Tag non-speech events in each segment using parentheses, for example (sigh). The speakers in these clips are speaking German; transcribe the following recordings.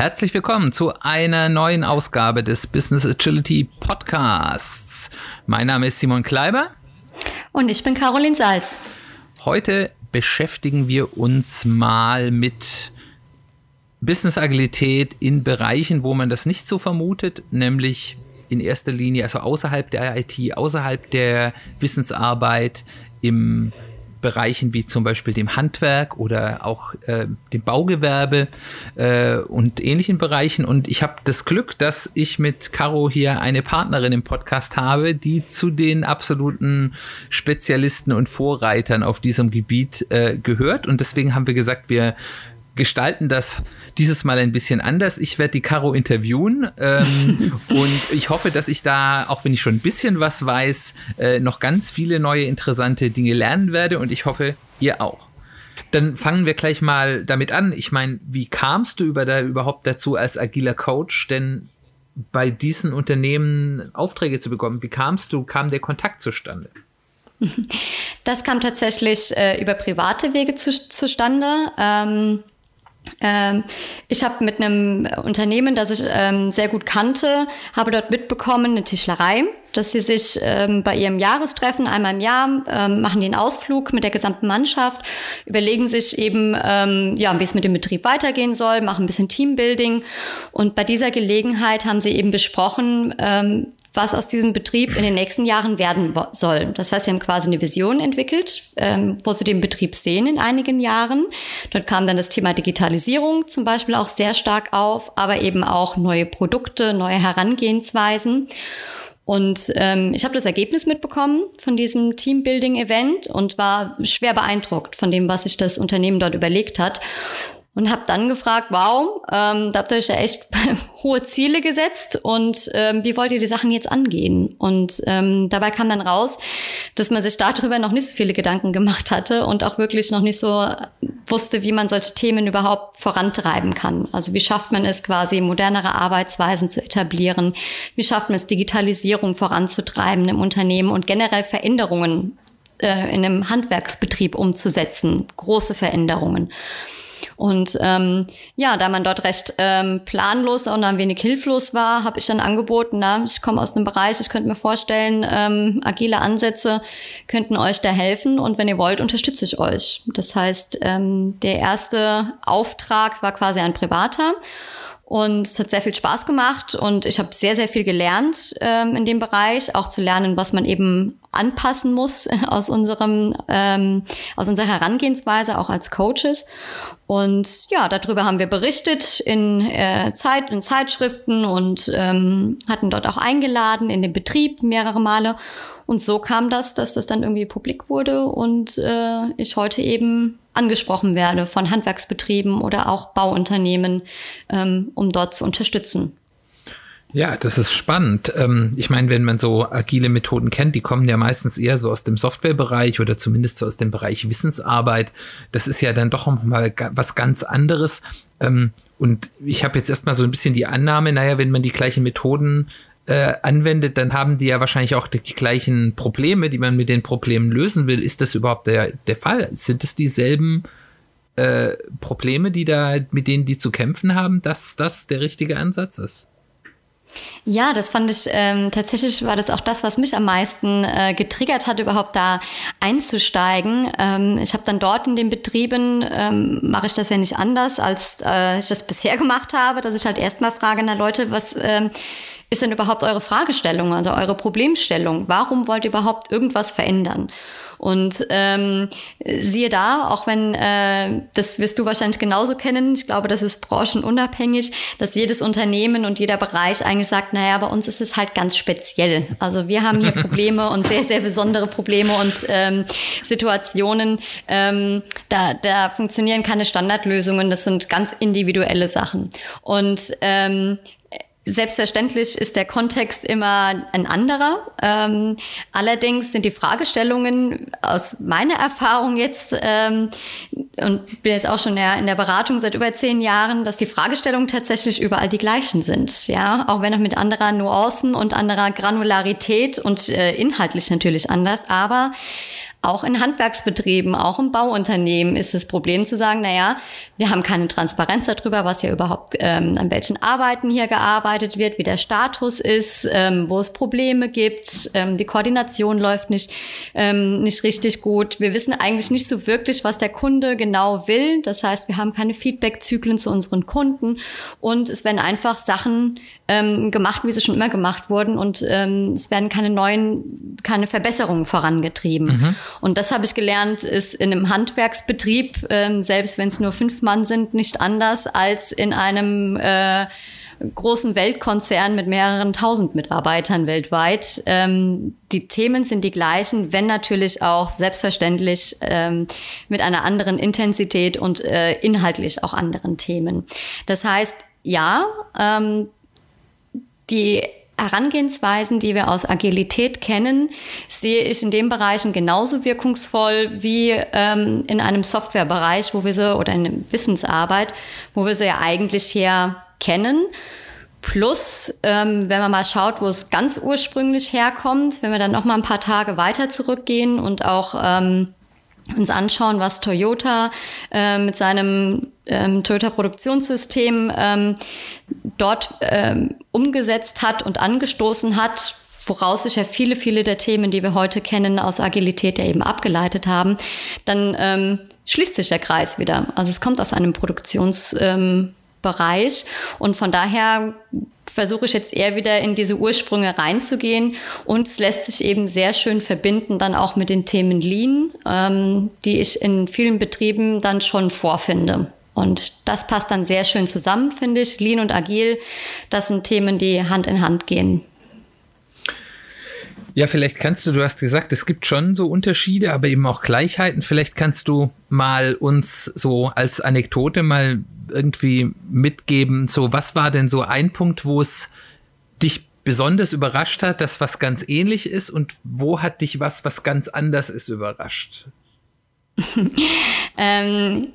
Herzlich willkommen zu einer neuen Ausgabe des Business Agility Podcasts. Mein Name ist Simon Kleiber. Und ich bin Caroline Salz. Heute beschäftigen wir uns mal mit Business Agilität in Bereichen, wo man das nicht so vermutet, nämlich in erster Linie, also außerhalb der IT, außerhalb der Wissensarbeit, im Bereichen wie zum Beispiel dem Handwerk oder auch äh, dem Baugewerbe äh, und ähnlichen Bereichen. Und ich habe das Glück, dass ich mit Caro hier eine Partnerin im Podcast habe, die zu den absoluten Spezialisten und Vorreitern auf diesem Gebiet äh, gehört. Und deswegen haben wir gesagt, wir gestalten das dieses Mal ein bisschen anders. Ich werde die Caro interviewen ähm, (laughs) und ich hoffe, dass ich da, auch wenn ich schon ein bisschen was weiß, äh, noch ganz viele neue interessante Dinge lernen werde und ich hoffe, ihr auch. Dann fangen wir gleich mal damit an. Ich meine, wie kamst du über da, überhaupt dazu als agiler Coach denn bei diesen Unternehmen Aufträge zu bekommen? Wie kamst du, kam der Kontakt zustande? (laughs) Das kam tatsächlich äh, über private Wege zu, zustande. Ähm, ich habe mit einem Unternehmen, das ich ähm, sehr gut kannte, habe dort mitbekommen, eine Tischlerei, dass sie sich ähm, bei ihrem Jahrestreffen einmal im Jahr ähm, machen den Ausflug mit der gesamten Mannschaft, überlegen sich eben, ähm, ja, wie es mit dem Betrieb weitergehen soll, machen ein bisschen Teambuilding. Und bei dieser Gelegenheit haben sie eben besprochen, ähm, was aus diesem Betrieb in den nächsten Jahren werden soll. Das heißt, sie haben quasi eine Vision entwickelt, ähm, wo sie den Betrieb sehen in einigen Jahren. Dort kam dann das Thema Digitalisierung zum Beispiel auch sehr stark auf, aber eben auch neue Produkte, neue Herangehensweisen. Und ähm, ich habe das Ergebnis mitbekommen von diesem Teambuilding-Event und war schwer beeindruckt von dem, was sich das Unternehmen dort überlegt hat und habe dann gefragt, wow, ähm, da habt ihr euch ja echt (laughs) hohe Ziele gesetzt und ähm, wie wollt ihr die Sachen jetzt angehen? Und ähm, dabei kam dann raus, dass man sich darüber noch nicht so viele Gedanken gemacht hatte und auch wirklich noch nicht so wusste, wie man solche Themen überhaupt vorantreiben kann. Also wie schafft man es quasi, modernere Arbeitsweisen zu etablieren? Wie schafft man es, Digitalisierung voranzutreiben im Unternehmen und generell Veränderungen äh, in einem Handwerksbetrieb umzusetzen? Große Veränderungen. Und ähm, ja, da man dort recht ähm, planlos und ein wenig hilflos war, habe ich dann angeboten, na, ich komme aus einem Bereich, ich könnte mir vorstellen, ähm, agile Ansätze könnten euch da helfen und wenn ihr wollt, unterstütze ich euch. Das heißt, ähm, der erste Auftrag war quasi ein privater. Und es hat sehr viel Spaß gemacht und ich habe sehr, sehr viel gelernt ähm, in dem Bereich, auch zu lernen, was man eben anpassen muss (laughs) aus unserem ähm, aus unserer Herangehensweise auch als Coaches und ja darüber haben wir berichtet in äh, Zeit in Zeitschriften und ähm, hatten dort auch eingeladen in den Betrieb mehrere Male. Und so kam das dass das dann irgendwie publik wurde und äh, ich heute eben angesprochen werde von Handwerksbetrieben oder auch Bauunternehmen ähm, um dort zu unterstützen ja, das ist spannend. Ähm, ich meine, wenn man so agile Methoden kennt, die kommen ja meistens eher so aus dem Softwarebereich oder zumindest so aus dem Bereich Wissensarbeit. Das ist ja dann doch mal was ganz anderes. Ähm, und ich habe jetzt erstmal so ein bisschen die Annahme, naja, wenn man die gleichen Methoden äh, anwendet, dann haben die ja wahrscheinlich auch die gleichen Probleme, die man mit den Problemen lösen will. Ist das überhaupt der, der Fall? Sind es dieselben äh, Probleme, die da, mit denen die zu kämpfen haben, dass das der richtige Ansatz ist? Ja, das fand ich ähm, tatsächlich war das auch das, was mich am meisten äh, getriggert hat, überhaupt da einzusteigen. Ähm, ich habe dann dort in den Betrieben ähm, mache ich das ja nicht anders, als äh, ich das bisher (laughs) gemacht habe, dass ich halt erstmal frage, na Leute, was ähm, ist denn überhaupt eure Fragestellung, also eure Problemstellung? Warum wollt ihr überhaupt irgendwas verändern? Und ähm, siehe da, auch wenn, äh, das wirst du wahrscheinlich genauso kennen, ich glaube, das ist branchenunabhängig, dass jedes Unternehmen und jeder Bereich eigentlich sagt, naja, bei uns ist es halt ganz speziell. Also wir haben hier (laughs) Probleme und sehr, sehr besondere Probleme und ähm, Situationen. Ähm, da, da funktionieren keine Standardlösungen, das sind ganz individuelle Sachen. Und ähm, Selbstverständlich ist der Kontext immer ein anderer. Ähm, allerdings sind die Fragestellungen aus meiner Erfahrung jetzt ähm, und bin jetzt auch schon in der Beratung seit über zehn Jahren, dass die Fragestellungen tatsächlich überall die gleichen sind. Ja, auch wenn auch mit anderer Nuancen und anderer Granularität und äh, inhaltlich natürlich anders, aber auch in Handwerksbetrieben, auch im Bauunternehmen ist das Problem zu sagen, naja, wir haben keine Transparenz darüber, was hier überhaupt, ähm, an welchen Arbeiten hier gearbeitet wird, wie der Status ist, ähm, wo es Probleme gibt, ähm, die Koordination läuft nicht, ähm, nicht richtig gut. Wir wissen eigentlich nicht so wirklich, was der Kunde genau will. Das heißt, wir haben keine Feedback-Zyklen zu unseren Kunden und es werden einfach Sachen ähm, gemacht, wie sie schon immer gemacht wurden und ähm, es werden keine neuen, keine Verbesserungen vorangetrieben. Mhm. Und das habe ich gelernt, ist in einem Handwerksbetrieb, ähm, selbst wenn es nur fünf Mann sind, nicht anders als in einem äh, großen Weltkonzern mit mehreren tausend Mitarbeitern weltweit. Ähm, die Themen sind die gleichen, wenn natürlich auch selbstverständlich ähm, mit einer anderen Intensität und äh, inhaltlich auch anderen Themen. Das heißt, ja, ähm, die Herangehensweisen, die wir aus Agilität kennen, sehe ich in den Bereichen genauso wirkungsvoll wie ähm, in einem Softwarebereich, wo wir sie oder in Wissensarbeit, wo wir sie ja eigentlich her kennen. Plus, ähm, wenn man mal schaut, wo es ganz ursprünglich herkommt, wenn wir dann noch mal ein paar Tage weiter zurückgehen und auch ähm, uns anschauen, was Toyota äh, mit seinem ähm, Toyota-Produktionssystem ähm, dort ähm, umgesetzt hat und angestoßen hat, woraus sich ja viele, viele der Themen, die wir heute kennen, aus Agilität ja eben abgeleitet haben, dann ähm, schließt sich der Kreis wieder. Also es kommt aus einem Produktionsbereich ähm, und von daher versuche ich jetzt eher wieder in diese Ursprünge reinzugehen und es lässt sich eben sehr schön verbinden dann auch mit den Themen Lean, ähm, die ich in vielen Betrieben dann schon vorfinde. Und das passt dann sehr schön zusammen, finde ich. Lean und Agil, das sind Themen, die Hand in Hand gehen. Ja, vielleicht kannst du, du hast gesagt, es gibt schon so Unterschiede, aber eben auch Gleichheiten. Vielleicht kannst du mal uns so als Anekdote mal irgendwie mitgeben, so was war denn so ein Punkt, wo es dich besonders überrascht hat, dass was ganz ähnlich ist und wo hat dich was, was ganz anders ist, überrascht? (laughs) (laughs) ähm,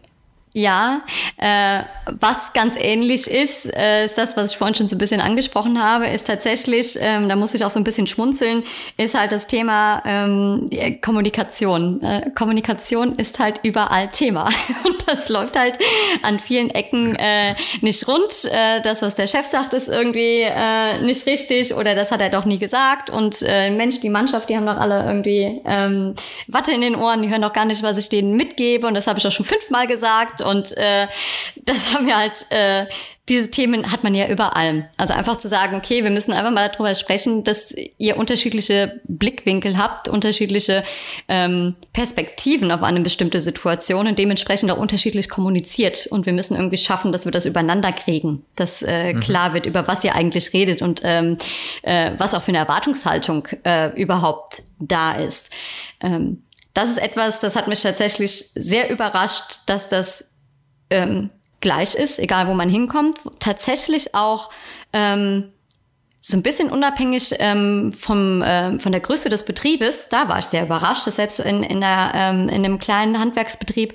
ja, äh, was ganz ähnlich ist, äh, ist das, was ich vorhin schon so ein bisschen angesprochen habe, ist tatsächlich, ähm, da muss ich auch so ein bisschen schmunzeln, ist halt das Thema ähm, Kommunikation. Äh, Kommunikation ist halt überall Thema (laughs) und das läuft halt an vielen Ecken äh, nicht rund. Äh, das, was der Chef sagt, ist irgendwie äh, nicht richtig oder das hat er doch nie gesagt und äh, Mensch, die Mannschaft, die haben doch alle irgendwie ähm, Watte in den Ohren, die hören doch gar nicht, was ich denen mitgebe und das habe ich auch schon fünfmal gesagt und äh, das haben wir halt, äh, diese Themen hat man ja überall. Also einfach zu sagen, okay, wir müssen einfach mal darüber sprechen, dass ihr unterschiedliche Blickwinkel habt, unterschiedliche ähm, Perspektiven auf eine bestimmte Situation und dementsprechend auch unterschiedlich kommuniziert. Und wir müssen irgendwie schaffen, dass wir das übereinander kriegen, dass äh, mhm. klar wird, über was ihr eigentlich redet und ähm, äh, was auch für eine Erwartungshaltung äh, überhaupt da ist. Ähm, das ist etwas, das hat mich tatsächlich sehr überrascht, dass das ähm, gleich ist, egal wo man hinkommt. Tatsächlich auch ähm, so ein bisschen unabhängig ähm, vom, äh, von der Größe des Betriebes, da war ich sehr überrascht, dass selbst in, in, der, ähm, in einem kleinen Handwerksbetrieb,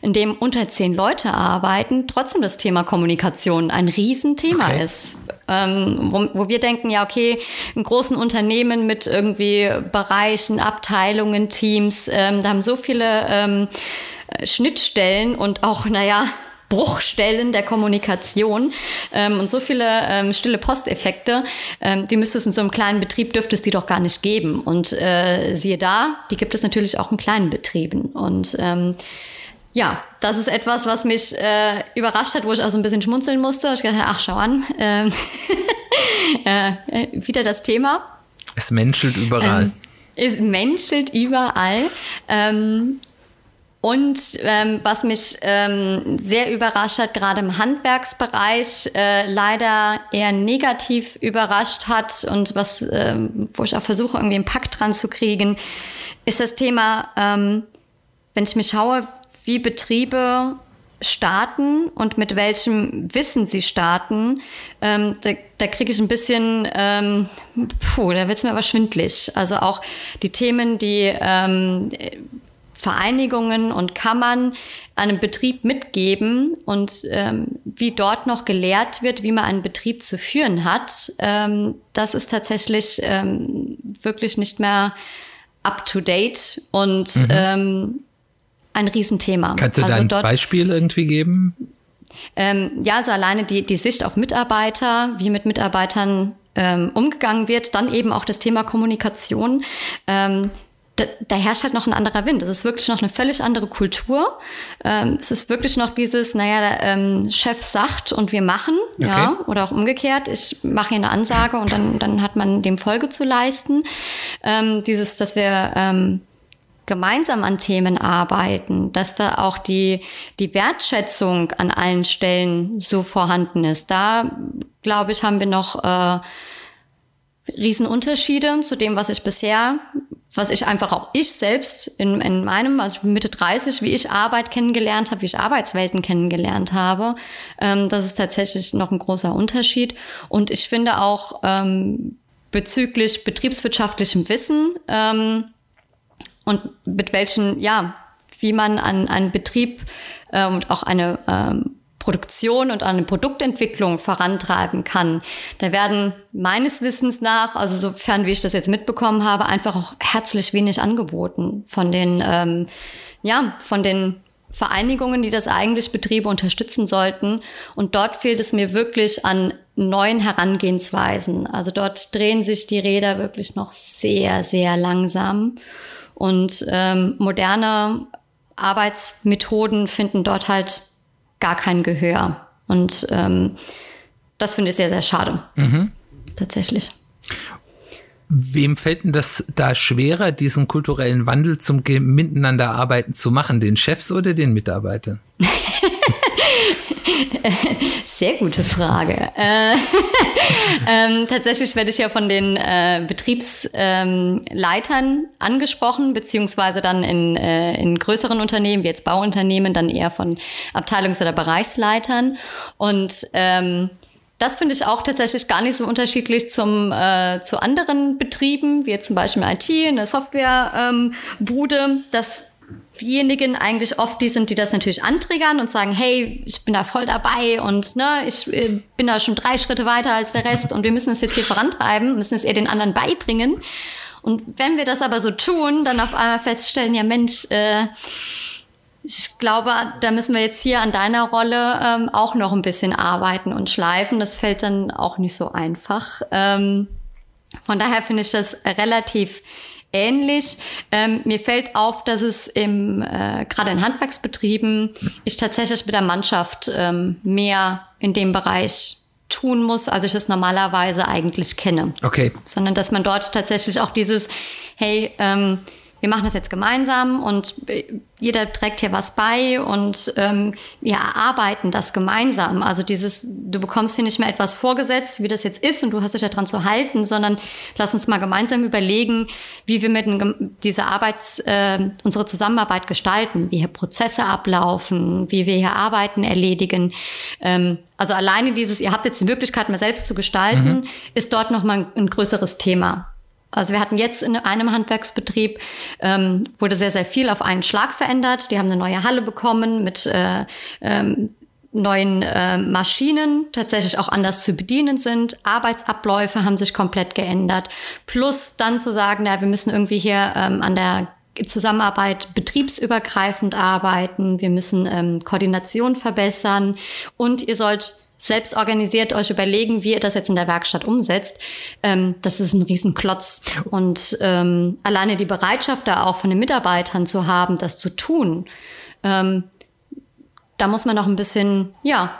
in dem unter zehn Leute arbeiten, trotzdem das Thema Kommunikation ein Riesenthema okay. ist. Ähm, wo, wo wir denken, ja, okay, in großen Unternehmen mit irgendwie Bereichen, Abteilungen, Teams, ähm, da haben so viele ähm, Schnittstellen und auch, naja, Bruchstellen der Kommunikation ähm, und so viele ähm, stille Posteffekte, ähm, die müsste es in so einem kleinen Betrieb, dürfte es die doch gar nicht geben. Und äh, siehe da, die gibt es natürlich auch in kleinen Betrieben. Und ähm, ja, das ist etwas, was mich äh, überrascht hat, wo ich auch so ein bisschen schmunzeln musste. Ich dachte, ach, schau an, ähm, (laughs) äh, wieder das Thema. Es menschelt überall. Ähm, es menschelt überall. Ähm, und ähm, was mich ähm, sehr überrascht hat, gerade im Handwerksbereich, äh, leider eher negativ überrascht hat und was, ähm, wo ich auch versuche, irgendwie einen Pakt dran zu kriegen, ist das Thema, ähm, wenn ich mich schaue, wie Betriebe starten und mit welchem Wissen sie starten, ähm, da, da kriege ich ein bisschen, ähm, puh, da wird es mir aber schwindlig. Also auch die Themen, die ähm, Vereinigungen und Kammern einem Betrieb mitgeben und ähm, wie dort noch gelehrt wird, wie man einen Betrieb zu führen hat, ähm, das ist tatsächlich ähm, wirklich nicht mehr up-to-date und mhm. ähm, ein Riesenthema. Kannst du also da ein Beispiel irgendwie geben? Ähm, ja, also alleine die, die Sicht auf Mitarbeiter, wie mit Mitarbeitern ähm, umgegangen wird, dann eben auch das Thema Kommunikation. Ähm, da, da, herrscht halt noch ein anderer Wind. Es ist wirklich noch eine völlig andere Kultur. Ähm, es ist wirklich noch dieses, naja, der ähm, Chef sagt und wir machen, okay. ja, oder auch umgekehrt. Ich mache hier eine Ansage und dann, dann hat man dem Folge zu leisten. Ähm, dieses, dass wir ähm, gemeinsam an Themen arbeiten, dass da auch die, die Wertschätzung an allen Stellen so vorhanden ist. Da, glaube ich, haben wir noch äh, Riesenunterschiede zu dem, was ich bisher, was ich einfach auch ich selbst in, in meinem, also Mitte 30, wie ich Arbeit kennengelernt habe, wie ich Arbeitswelten kennengelernt habe. Ähm, das ist tatsächlich noch ein großer Unterschied. Und ich finde auch ähm, bezüglich betriebswirtschaftlichem Wissen, ähm, und mit welchen, ja, wie man an einen Betrieb äh, und auch eine ähm, Produktion und eine Produktentwicklung vorantreiben kann. Da werden meines Wissens nach, also sofern wie ich das jetzt mitbekommen habe, einfach auch herzlich wenig angeboten von den, ähm, ja, von den Vereinigungen, die das eigentlich Betriebe unterstützen sollten. Und dort fehlt es mir wirklich an neuen Herangehensweisen. Also dort drehen sich die Räder wirklich noch sehr, sehr langsam. Und ähm, moderne Arbeitsmethoden finden dort halt gar kein Gehör. Und ähm, das finde ich sehr, sehr schade. Mhm. Tatsächlich. Wem fällt denn das da schwerer, diesen kulturellen Wandel zum Miteinanderarbeiten zu machen? Den Chefs oder den Mitarbeitern? (laughs) (laughs) Sehr gute Frage. Äh, (laughs) ähm, tatsächlich werde ich ja von den äh, Betriebsleitern ähm, angesprochen, beziehungsweise dann in, äh, in größeren Unternehmen, wie jetzt Bauunternehmen, dann eher von Abteilungs- oder Bereichsleitern. Und ähm, das finde ich auch tatsächlich gar nicht so unterschiedlich zum, äh, zu anderen Betrieben, wie jetzt zum Beispiel IT, eine Softwarebude, ähm, diejenigen eigentlich oft die sind, die das natürlich antriggern und sagen, hey, ich bin da voll dabei und ne, ich äh, bin da schon drei Schritte weiter als der Rest und wir müssen es jetzt hier vorantreiben, müssen es eher den anderen beibringen. Und wenn wir das aber so tun, dann auf einmal feststellen, ja Mensch, äh, ich glaube, da müssen wir jetzt hier an deiner Rolle ähm, auch noch ein bisschen arbeiten und schleifen. Das fällt dann auch nicht so einfach. Ähm, von daher finde ich das relativ ähnlich. Ähm, mir fällt auf, dass es im äh, gerade in Handwerksbetrieben ich tatsächlich mit der Mannschaft ähm, mehr in dem Bereich tun muss, als ich es normalerweise eigentlich kenne. Okay. Sondern dass man dort tatsächlich auch dieses, hey, ähm, wir machen das jetzt gemeinsam und äh, jeder trägt hier was bei und ähm, wir erarbeiten das gemeinsam. Also dieses, du bekommst hier nicht mehr etwas vorgesetzt, wie das jetzt ist und du hast dich ja dran zu halten, sondern lass uns mal gemeinsam überlegen, wie wir mit dieser Arbeits, äh, unsere Zusammenarbeit gestalten, wie hier Prozesse ablaufen, wie wir hier Arbeiten erledigen. Ähm, also alleine dieses, ihr habt jetzt die Möglichkeit, mal selbst zu gestalten, mhm. ist dort nochmal ein größeres Thema. Also wir hatten jetzt in einem Handwerksbetrieb, ähm, wurde sehr, sehr viel auf einen Schlag verändert. Die haben eine neue Halle bekommen mit äh, ähm, neuen äh, Maschinen, tatsächlich auch anders zu bedienen sind. Arbeitsabläufe haben sich komplett geändert. Plus dann zu sagen, ja, wir müssen irgendwie hier ähm, an der Zusammenarbeit betriebsübergreifend arbeiten, wir müssen ähm, Koordination verbessern und ihr sollt selbst organisiert euch überlegen, wie ihr das jetzt in der Werkstatt umsetzt, ähm, das ist ein Riesenklotz. Und ähm, alleine die Bereitschaft da auch von den Mitarbeitern zu haben, das zu tun, ähm, da muss man noch ein bisschen, ja,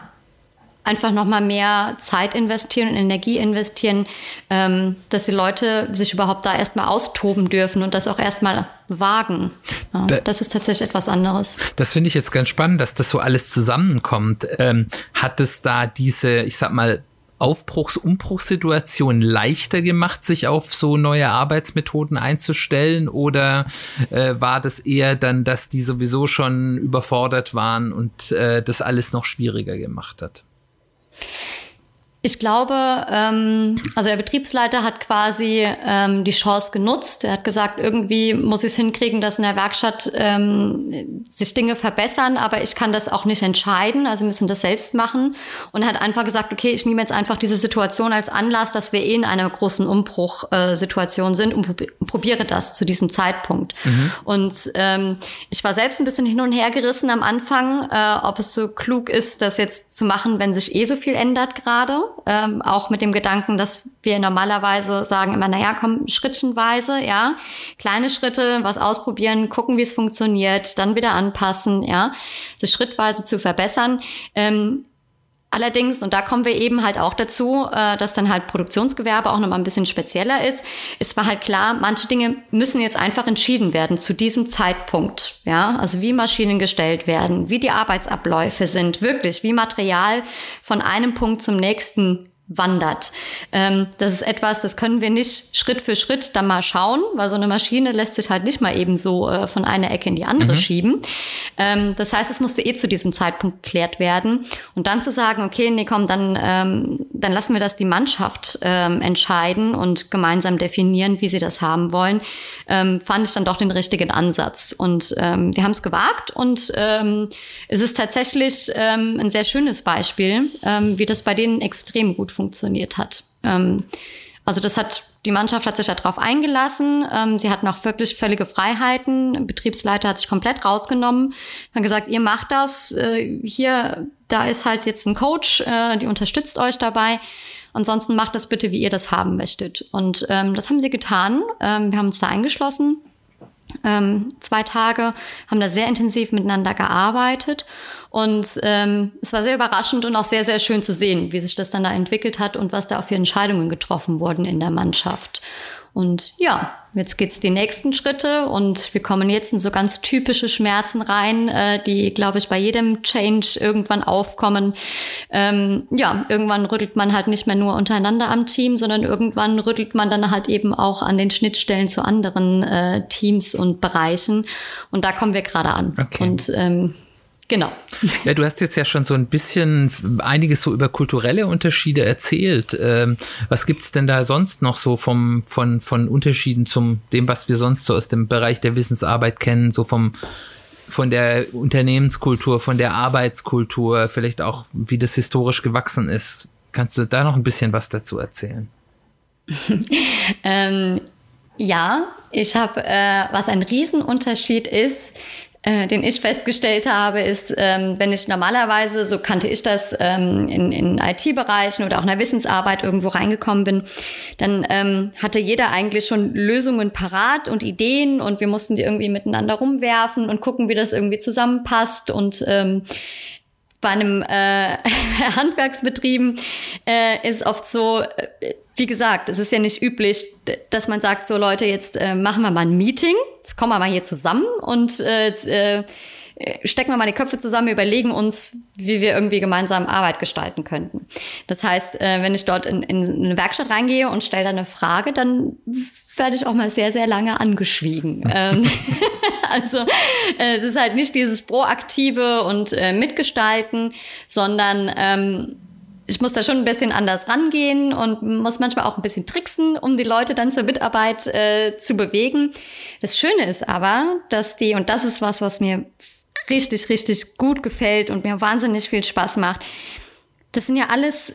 einfach noch mal mehr Zeit investieren und Energie investieren, ähm, dass die Leute sich überhaupt da erstmal austoben dürfen und das auch erstmal wagen. Ja, da, das ist tatsächlich etwas anderes. Das finde ich jetzt ganz spannend, dass das so alles zusammenkommt. Ähm, hat es da diese, ich sag mal, Aufbruchs-, Umbruchssituation leichter gemacht, sich auf so neue Arbeitsmethoden einzustellen? Oder äh, war das eher dann, dass die sowieso schon überfordert waren und äh, das alles noch schwieriger gemacht hat? Ich glaube, ähm, also der Betriebsleiter hat quasi ähm, die Chance genutzt. Er hat gesagt, irgendwie muss ich es hinkriegen, dass in der Werkstatt ähm, sich Dinge verbessern, aber ich kann das auch nicht entscheiden. Also müssen das selbst machen. Und er hat einfach gesagt, okay, ich nehme jetzt einfach diese Situation als Anlass, dass wir eh in einer großen Umbruchsituation äh, sind und probiere das zu diesem Zeitpunkt. Mhm. Und ähm, ich war selbst ein bisschen hin und her gerissen am Anfang, äh, ob es so klug ist, das jetzt zu machen, wenn sich eh so viel ändert gerade ähm, auch mit dem Gedanken, dass wir normalerweise sagen immer, naja, komm, schrittchenweise, ja, kleine Schritte, was ausprobieren, gucken, wie es funktioniert, dann wieder anpassen, ja, sich schrittweise zu verbessern. Ähm, Allerdings, und da kommen wir eben halt auch dazu, äh, dass dann halt Produktionsgewerbe auch nochmal ein bisschen spezieller ist. Es war halt klar, manche Dinge müssen jetzt einfach entschieden werden zu diesem Zeitpunkt. Ja, also wie Maschinen gestellt werden, wie die Arbeitsabläufe sind, wirklich, wie Material von einem Punkt zum nächsten wandert. Ähm, das ist etwas, das können wir nicht Schritt für Schritt dann mal schauen, weil so eine Maschine lässt sich halt nicht mal eben so äh, von einer Ecke in die andere mhm. schieben. Ähm, das heißt, es musste eh zu diesem Zeitpunkt geklärt werden. Und dann zu sagen, okay, nee, komm, dann, ähm, dann lassen wir das die Mannschaft ähm, entscheiden und gemeinsam definieren, wie sie das haben wollen, ähm, fand ich dann doch den richtigen Ansatz. Und ähm, wir haben es gewagt und ähm, es ist tatsächlich ähm, ein sehr schönes Beispiel, ähm, wie das bei denen extrem gut funktioniert hat. Ähm, also das hat, die Mannschaft hat sich darauf eingelassen. Ähm, sie hatten auch wirklich völlige Freiheiten. Der Betriebsleiter hat sich komplett rausgenommen, hat gesagt, ihr macht das. Äh, hier, da ist halt jetzt ein Coach, äh, die unterstützt euch dabei. Ansonsten macht das bitte, wie ihr das haben möchtet. Und ähm, das haben sie getan. Ähm, wir haben uns da eingeschlossen. Ähm, zwei Tage, haben da sehr intensiv miteinander gearbeitet und ähm, es war sehr überraschend und auch sehr, sehr schön zu sehen, wie sich das dann da entwickelt hat und was da auch für Entscheidungen getroffen wurden in der Mannschaft. Und ja, jetzt geht's die nächsten Schritte und wir kommen jetzt in so ganz typische Schmerzen rein, äh, die, glaube ich, bei jedem Change irgendwann aufkommen. Ähm, ja, irgendwann rüttelt man halt nicht mehr nur untereinander am Team, sondern irgendwann rüttelt man dann halt eben auch an den Schnittstellen zu anderen äh, Teams und Bereichen. Und da kommen wir gerade an. Okay. Und ähm, Genau. Ja, du hast jetzt ja schon so ein bisschen einiges so über kulturelle Unterschiede erzählt. Ähm, was gibt's denn da sonst noch so vom, von, von Unterschieden zum dem, was wir sonst so aus dem Bereich der Wissensarbeit kennen, so vom von der Unternehmenskultur, von der Arbeitskultur, vielleicht auch, wie das historisch gewachsen ist. Kannst du da noch ein bisschen was dazu erzählen? (laughs) ähm, ja, ich habe, äh, was ein Riesenunterschied ist, äh, den ich festgestellt habe, ist, ähm, wenn ich normalerweise, so kannte ich das, ähm, in, in IT-Bereichen oder auch in der Wissensarbeit irgendwo reingekommen bin, dann ähm, hatte jeder eigentlich schon Lösungen parat und Ideen und wir mussten die irgendwie miteinander rumwerfen und gucken, wie das irgendwie zusammenpasst und ähm, bei einem äh, (laughs) Handwerksbetrieben äh, ist oft so, äh, wie gesagt, es ist ja nicht üblich, dass man sagt, so Leute, jetzt äh, machen wir mal ein Meeting, jetzt kommen wir mal hier zusammen und äh, äh, stecken wir mal die Köpfe zusammen, überlegen uns, wie wir irgendwie gemeinsam Arbeit gestalten könnten. Das heißt, äh, wenn ich dort in, in eine Werkstatt reingehe und stelle da eine Frage, dann werde ich auch mal sehr, sehr lange angeschwiegen. (laughs) Ähm, (laughs) also äh, es ist halt nicht dieses proaktive und äh, mitgestalten, sondern ähm, ich muss da schon ein bisschen anders rangehen und muss manchmal auch ein bisschen tricksen, um die Leute dann zur Mitarbeit äh, zu bewegen. Das Schöne ist aber, dass die, und das ist was, was mir richtig, richtig gut gefällt und mir wahnsinnig viel Spaß macht, das sind ja alles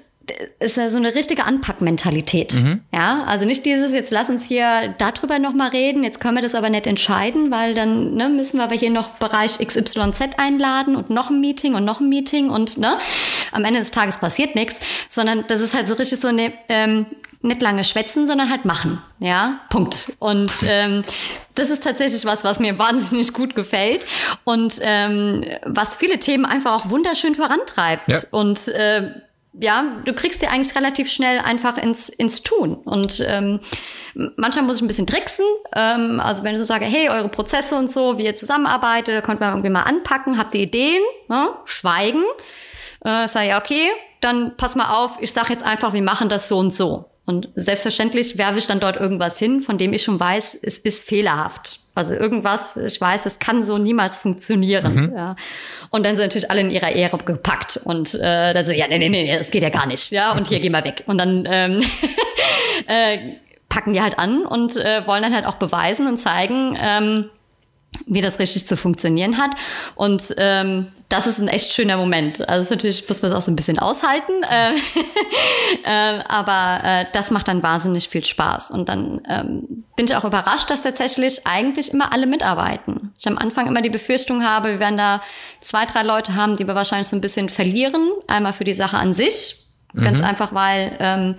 ist so eine richtige Anpackmentalität. Mhm. Ja, also nicht dieses, jetzt lass uns hier darüber nochmal reden, jetzt können wir das aber nicht entscheiden, weil dann ne, müssen wir aber hier noch Bereich XYZ einladen und noch ein Meeting und noch ein Meeting und ne, am Ende des Tages passiert nichts, sondern das ist halt so richtig so eine, ähm, nicht lange schwätzen, sondern halt machen. Ja, Punkt. Und ähm, das ist tatsächlich was, was mir (laughs) wahnsinnig gut gefällt und ähm, was viele Themen einfach auch wunderschön vorantreibt. Ja. Und äh, ja, du kriegst sie eigentlich relativ schnell einfach ins, ins Tun. Und ähm, manchmal muss ich ein bisschen tricksen. Ähm, also wenn ich so sage, hey, eure Prozesse und so, wie ihr zusammenarbeitet, könnt man irgendwie mal anpacken, habt ihr Ideen, ne? schweigen. Äh, sag ja, okay, dann pass mal auf, ich sag jetzt einfach, wir machen das so und so. Und selbstverständlich werfe ich dann dort irgendwas hin, von dem ich schon weiß, es ist fehlerhaft. Also irgendwas, ich weiß, es kann so niemals funktionieren. Mhm. Ja. Und dann sind natürlich alle in ihrer Ehre gepackt und äh, dann so, ja, nee, nee, nee, das geht ja gar nicht. Ja, und hier gehen wir weg. Und dann ähm, (laughs) äh, packen die halt an und äh, wollen dann halt auch beweisen und zeigen, ähm, wie das richtig zu funktionieren hat. Und ähm, das ist ein echt schöner Moment. Also natürlich muss man es auch so ein bisschen aushalten, äh, (laughs) äh, aber äh, das macht dann wahnsinnig viel Spaß. Und dann ähm, bin ich auch überrascht, dass tatsächlich eigentlich immer alle mitarbeiten. Ich am Anfang immer die Befürchtung habe, wir werden da zwei, drei Leute haben, die wir wahrscheinlich so ein bisschen verlieren. Einmal für die Sache an sich, ganz mhm. einfach, weil ähm,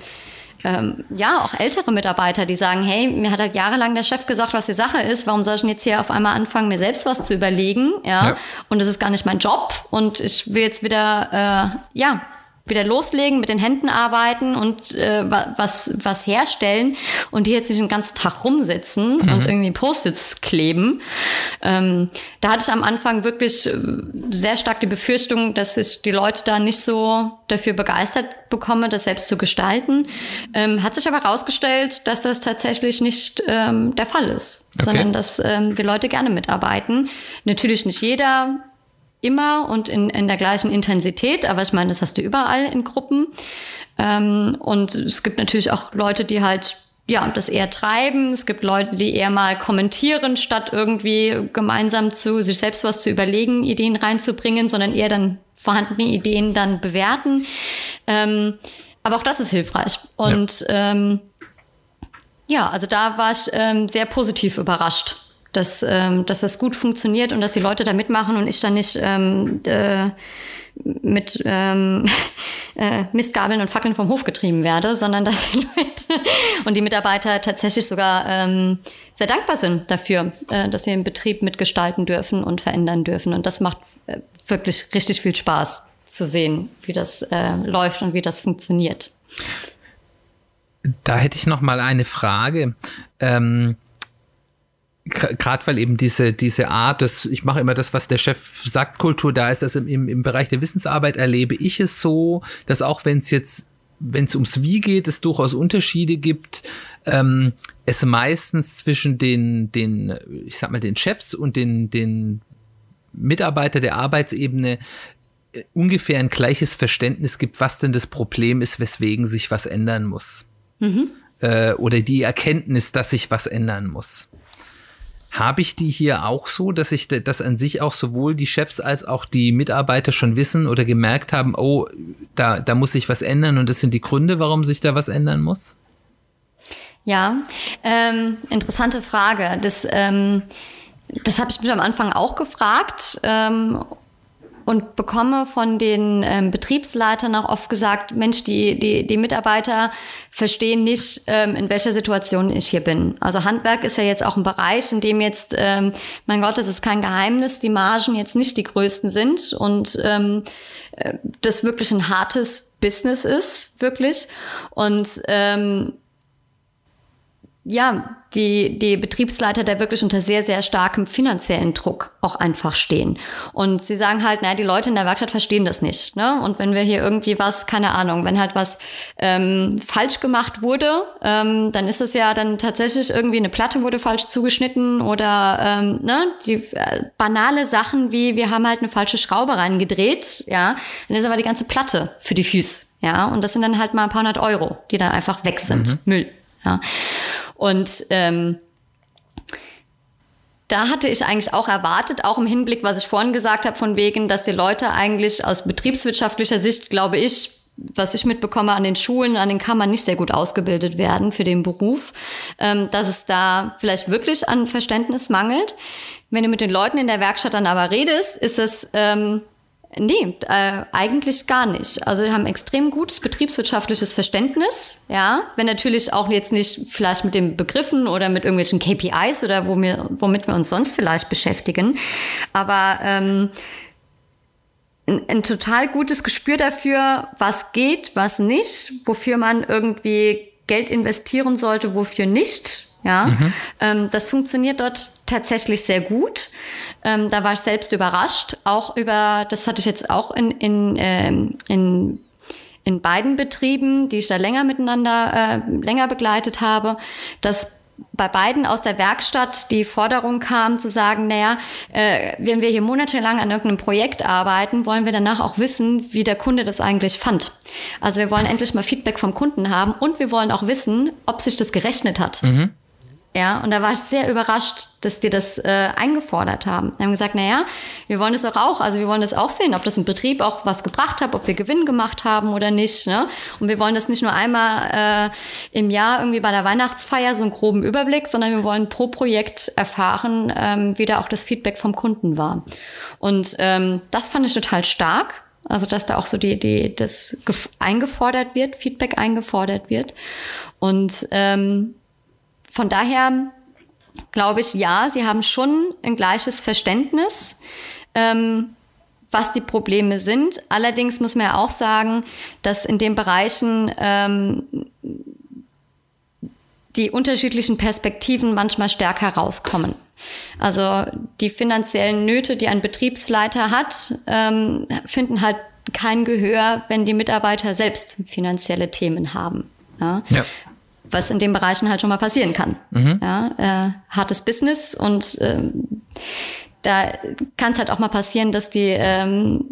ähm, ja, auch ältere Mitarbeiter, die sagen, hey, mir hat halt jahrelang der Chef gesagt, was die Sache ist, warum soll ich denn jetzt hier auf einmal anfangen, mir selbst was zu überlegen, ja, ja. und das ist gar nicht mein Job. Und ich will jetzt wieder, äh, ja, wieder loslegen, mit den Händen arbeiten und äh, was, was herstellen und die jetzt nicht den ganzen Tag rumsitzen mhm. und irgendwie Post-its kleben. Ähm, da hatte ich am Anfang wirklich äh, sehr stark die Befürchtung, dass ich die Leute da nicht so dafür begeistert bekomme, das selbst zu gestalten. Ähm, hat sich aber herausgestellt, dass das tatsächlich nicht ähm, der Fall ist, okay. sondern dass ähm, die Leute gerne mitarbeiten. Natürlich nicht jeder immer und in, in der gleichen Intensität, aber ich meine, das hast du überall in Gruppen. Ähm, und es gibt natürlich auch Leute, die halt ja, das eher treiben. Es gibt Leute, die eher mal kommentieren, statt irgendwie gemeinsam zu sich selbst was zu überlegen, Ideen reinzubringen, sondern eher dann vorhandene Ideen dann bewerten. Ähm, aber auch das ist hilfreich. Und ja, ähm, ja also da war ich ähm, sehr positiv überrascht dass, ähm, dass das gut funktioniert und dass die Leute da mitmachen und ich dann nicht ähm, äh, mit ähm, (laughs) äh, Mistgabeln und Fackeln vom Hof getrieben werde, sondern dass die Leute (laughs) und die Mitarbeiter tatsächlich sogar ähm, sehr dankbar sind dafür, äh, dass sie den Betrieb mitgestalten dürfen und verändern dürfen. Und das macht äh, wirklich richtig viel Spaß zu sehen, wie das äh, läuft und wie das funktioniert. Da hätte ich noch mal eine Frage. Ähm gerade weil eben diese, diese Art, dass ich mache immer das, was der Chef sagt, Kultur da ist, dass im, im Bereich der Wissensarbeit erlebe ich es so, dass auch wenn es jetzt, wenn es ums Wie geht, es durchaus Unterschiede gibt, ähm, es meistens zwischen den, den, ich sag mal, den Chefs und den, den Mitarbeiter der Arbeitsebene äh, ungefähr ein gleiches Verständnis gibt, was denn das Problem ist, weswegen sich was ändern muss. Mhm. Äh, oder die Erkenntnis, dass sich was ändern muss. Habe ich die hier auch so, dass ich das an sich auch sowohl die Chefs als auch die Mitarbeiter schon wissen oder gemerkt haben, oh, da, da muss sich was ändern und das sind die Gründe, warum sich da was ändern muss? Ja, ähm, interessante Frage. Das, ähm, das habe ich mich am Anfang auch gefragt. Ähm, und bekomme von den ähm, Betriebsleitern auch oft gesagt, Mensch, die, die, die Mitarbeiter verstehen nicht, ähm, in welcher Situation ich hier bin. Also Handwerk ist ja jetzt auch ein Bereich, in dem jetzt, ähm, mein Gott, das ist kein Geheimnis, die Margen jetzt nicht die größten sind und ähm, äh, das wirklich ein hartes Business ist, wirklich. Und ähm, ja, die, die Betriebsleiter da wirklich unter sehr, sehr starkem finanziellen Druck auch einfach stehen. Und sie sagen halt, naja, die Leute in der Werkstatt verstehen das nicht. Ne? Und wenn wir hier irgendwie was, keine Ahnung, wenn halt was ähm, falsch gemacht wurde, ähm, dann ist es ja dann tatsächlich irgendwie eine Platte wurde falsch zugeschnitten oder ähm, ne, die äh, banale Sachen wie wir haben halt eine falsche Schraube reingedreht, ja, dann ist aber die ganze Platte für die Füße. Ja, und das sind dann halt mal ein paar hundert Euro, die da einfach weg sind. Mhm. Müll. Ja. Und ähm, da hatte ich eigentlich auch erwartet, auch im Hinblick, was ich vorhin gesagt habe, von wegen, dass die Leute eigentlich aus betriebswirtschaftlicher Sicht, glaube ich, was ich mitbekomme, an den Schulen, an den Kammern nicht sehr gut ausgebildet werden für den Beruf, ähm, dass es da vielleicht wirklich an Verständnis mangelt. Wenn du mit den Leuten in der Werkstatt dann aber redest, ist es ähm, Nee, äh, eigentlich gar nicht. Also wir haben extrem gutes betriebswirtschaftliches Verständnis, ja. Wenn natürlich auch jetzt nicht vielleicht mit den Begriffen oder mit irgendwelchen KPIs oder wo wir, womit wir uns sonst vielleicht beschäftigen. Aber ähm, ein, ein total gutes Gespür dafür, was geht, was nicht, wofür man irgendwie Geld investieren sollte, wofür nicht. Ja, mhm. ähm, das funktioniert dort tatsächlich sehr gut. Ähm, da war ich selbst überrascht, auch über, das hatte ich jetzt auch in, in, ähm, in in beiden Betrieben, die ich da länger miteinander, äh, länger begleitet habe, dass bei beiden aus der Werkstatt die Forderung kam zu sagen, naja, äh, wenn wir hier monatelang an irgendeinem Projekt arbeiten, wollen wir danach auch wissen, wie der Kunde das eigentlich fand. Also wir wollen endlich mal Feedback vom Kunden haben und wir wollen auch wissen, ob sich das gerechnet hat. Mhm. Ja, und da war ich sehr überrascht, dass die das äh, eingefordert haben. Wir haben gesagt, na ja, wir wollen das auch, auch, also wir wollen das auch sehen, ob das im Betrieb auch was gebracht hat, ob wir Gewinn gemacht haben oder nicht. Ne? Und wir wollen das nicht nur einmal äh, im Jahr irgendwie bei der Weihnachtsfeier so einen groben Überblick, sondern wir wollen pro Projekt erfahren, ähm, wie da auch das Feedback vom Kunden war. Und ähm, das fand ich total stark. Also dass da auch so die, die das eingefordert wird, Feedback eingefordert wird. Und ähm, von daher glaube ich, ja, sie haben schon ein gleiches Verständnis, ähm, was die Probleme sind. Allerdings muss man ja auch sagen, dass in den Bereichen ähm, die unterschiedlichen Perspektiven manchmal stärker rauskommen. Also die finanziellen Nöte, die ein Betriebsleiter hat, ähm, finden halt kein Gehör, wenn die Mitarbeiter selbst finanzielle Themen haben. Ja? ja was in den Bereichen halt schon mal passieren kann. Mhm. Ja, äh, hartes Business und ähm, da kann es halt auch mal passieren, dass die ähm,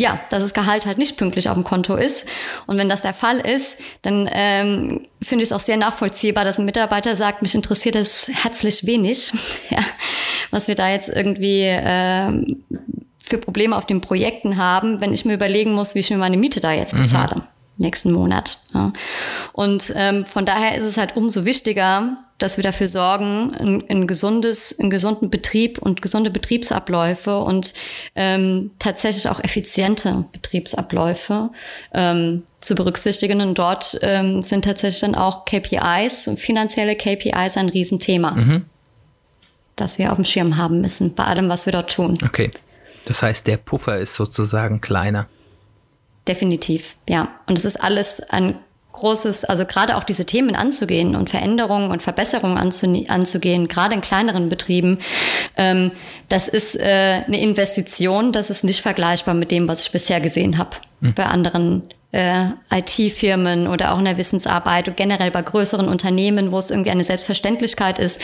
ja, dass das Gehalt halt nicht pünktlich auf dem Konto ist. Und wenn das der Fall ist, dann ähm, finde ich es auch sehr nachvollziehbar, dass ein Mitarbeiter sagt, mich interessiert es herzlich wenig, (laughs) ja, was wir da jetzt irgendwie ähm, für Probleme auf den Projekten haben, wenn ich mir überlegen muss, wie ich mir meine Miete da jetzt bezahle. Mhm nächsten Monat. Ja. Und ähm, von daher ist es halt umso wichtiger, dass wir dafür sorgen, ein, ein gesundes, einen gesunden Betrieb und gesunde Betriebsabläufe und ähm, tatsächlich auch effiziente Betriebsabläufe ähm, zu berücksichtigen. Und dort ähm, sind tatsächlich dann auch KPIs und finanzielle KPIs ein Riesenthema, mhm. das wir auf dem Schirm haben müssen bei allem, was wir dort tun. Okay. Das heißt, der Puffer ist sozusagen kleiner. Definitiv, ja. Und es ist alles ein großes, also gerade auch diese Themen anzugehen und Veränderungen und Verbesserungen anzugehen, gerade in kleineren Betrieben, ähm, das ist äh, eine Investition, das ist nicht vergleichbar mit dem, was ich bisher gesehen habe mhm. bei anderen äh, IT-Firmen oder auch in der Wissensarbeit und generell bei größeren Unternehmen, wo es irgendwie eine Selbstverständlichkeit ist,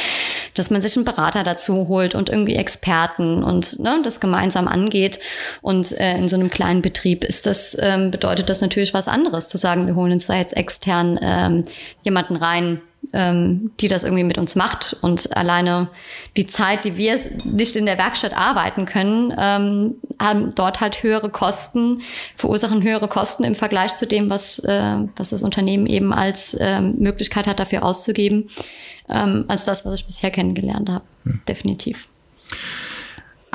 dass man sich einen Berater dazu holt und irgendwie Experten und ne, das gemeinsam angeht. Und äh, in so einem kleinen Betrieb ist das, ähm, bedeutet das natürlich was anderes, zu sagen, wir holen uns da jetzt extern ähm, jemanden rein, ähm, die das irgendwie mit uns macht. Und alleine die Zeit, die wir nicht in der Werkstatt arbeiten können, ähm, haben dort halt höhere Kosten, verursachen höhere Kosten im Vergleich zu dem, was, äh, was das Unternehmen eben als ähm, Möglichkeit hat, dafür auszugeben, ähm, als das, was ich bisher kennengelernt habe. Hm. Definitiv.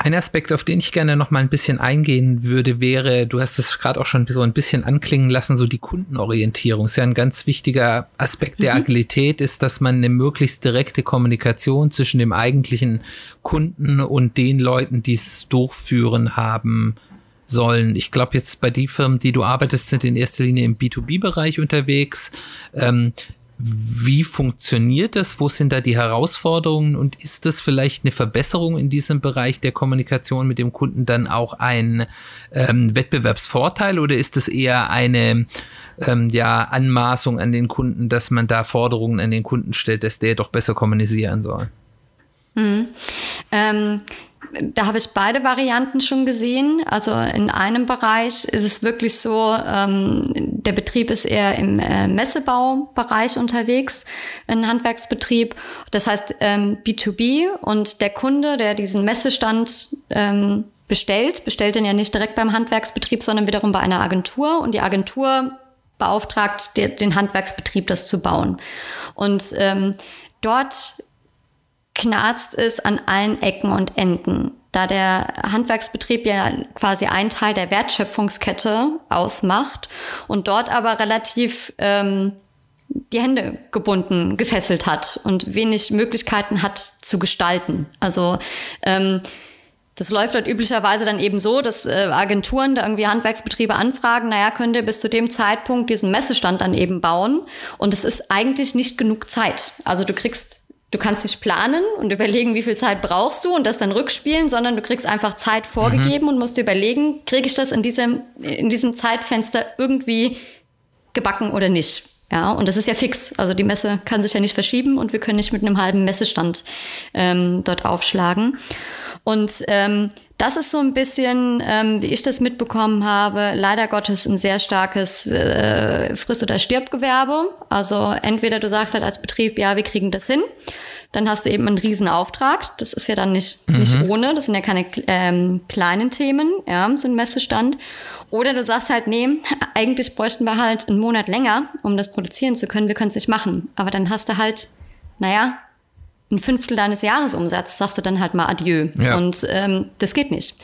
Ein Aspekt, auf den ich gerne noch mal ein bisschen eingehen würde, wäre, du hast es gerade auch schon so ein bisschen anklingen lassen, so die Kundenorientierung. Ist ja ein ganz wichtiger Aspekt der mhm. Agilität, ist, dass man eine möglichst direkte Kommunikation zwischen dem eigentlichen Kunden und den Leuten, die es durchführen haben sollen. Ich glaube jetzt bei den Firmen, die du arbeitest, sind in erster Linie im B2B-Bereich unterwegs. Ähm, wie funktioniert das? Wo sind da die Herausforderungen? Und ist das vielleicht eine Verbesserung in diesem Bereich der Kommunikation mit dem Kunden dann auch ein ähm, Wettbewerbsvorteil oder ist es eher eine ähm, ja, Anmaßung an den Kunden, dass man da Forderungen an den Kunden stellt, dass der doch besser kommunizieren soll? Mhm. Ähm, da habe ich beide Varianten schon gesehen. Also in einem Bereich ist es wirklich so, ähm, der Betrieb ist eher im äh, Messebaubereich unterwegs, ein Handwerksbetrieb. Das heißt ähm, B2B und der Kunde, der diesen Messestand ähm, bestellt, bestellt den ja nicht direkt beim Handwerksbetrieb, sondern wiederum bei einer Agentur und die Agentur beauftragt den Handwerksbetrieb, das zu bauen. Und ähm, dort knarzt es an allen Ecken und Enden. Da der Handwerksbetrieb ja quasi ein Teil der Wertschöpfungskette ausmacht und dort aber relativ ähm, die Hände gebunden, gefesselt hat und wenig Möglichkeiten hat zu gestalten. Also ähm, das läuft dort üblicherweise dann eben so, dass äh, Agenturen da irgendwie Handwerksbetriebe anfragen, naja, könnt ihr bis zu dem Zeitpunkt diesen Messestand dann eben bauen. Und es ist eigentlich nicht genug Zeit. Also du kriegst du kannst nicht planen und überlegen, wie viel Zeit brauchst du und das dann rückspielen, sondern du kriegst einfach Zeit vorgegeben mhm. und musst dir überlegen, kriege ich das in diesem, in diesem Zeitfenster irgendwie gebacken oder nicht. Ja, und das ist ja fix. Also die Messe kann sich ja nicht verschieben und wir können nicht mit einem halben Messestand ähm, dort aufschlagen. Und ähm, das ist so ein bisschen, ähm, wie ich das mitbekommen habe, leider Gottes ein sehr starkes äh, Friss- oder Stirbgewerbe. Also entweder du sagst halt als Betrieb, ja, wir kriegen das hin. Dann hast du eben einen Riesenauftrag. Das ist ja dann nicht, mhm. nicht ohne. Das sind ja keine ähm, kleinen Themen, ja, so ein Messestand. Oder du sagst halt, nee, (laughs) eigentlich bräuchten wir halt einen Monat länger, um das produzieren zu können. Wir können es nicht machen. Aber dann hast du halt, naja, ein Fünftel deines Jahresumsatzes, sagst du dann halt mal Adieu. Ja. Und ähm, das geht nicht.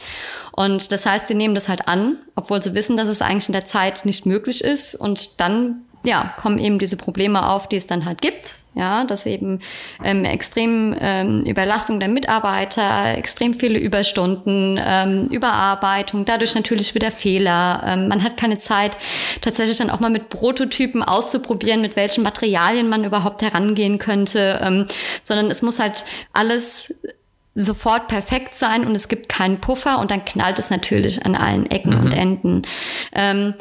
Und das heißt, sie nehmen das halt an, obwohl sie wissen, dass es eigentlich in der Zeit nicht möglich ist. Und dann ja, kommen eben diese Probleme auf, die es dann halt gibt. Ja, dass eben ähm, extrem ähm, Überlastung der Mitarbeiter, extrem viele Überstunden, ähm, Überarbeitung, dadurch natürlich wieder Fehler. Ähm, man hat keine Zeit, tatsächlich dann auch mal mit Prototypen auszuprobieren, mit welchen Materialien man überhaupt herangehen könnte, ähm, sondern es muss halt alles sofort perfekt sein und es gibt keinen Puffer und dann knallt es natürlich an allen Ecken mhm. und Enden. Ähm,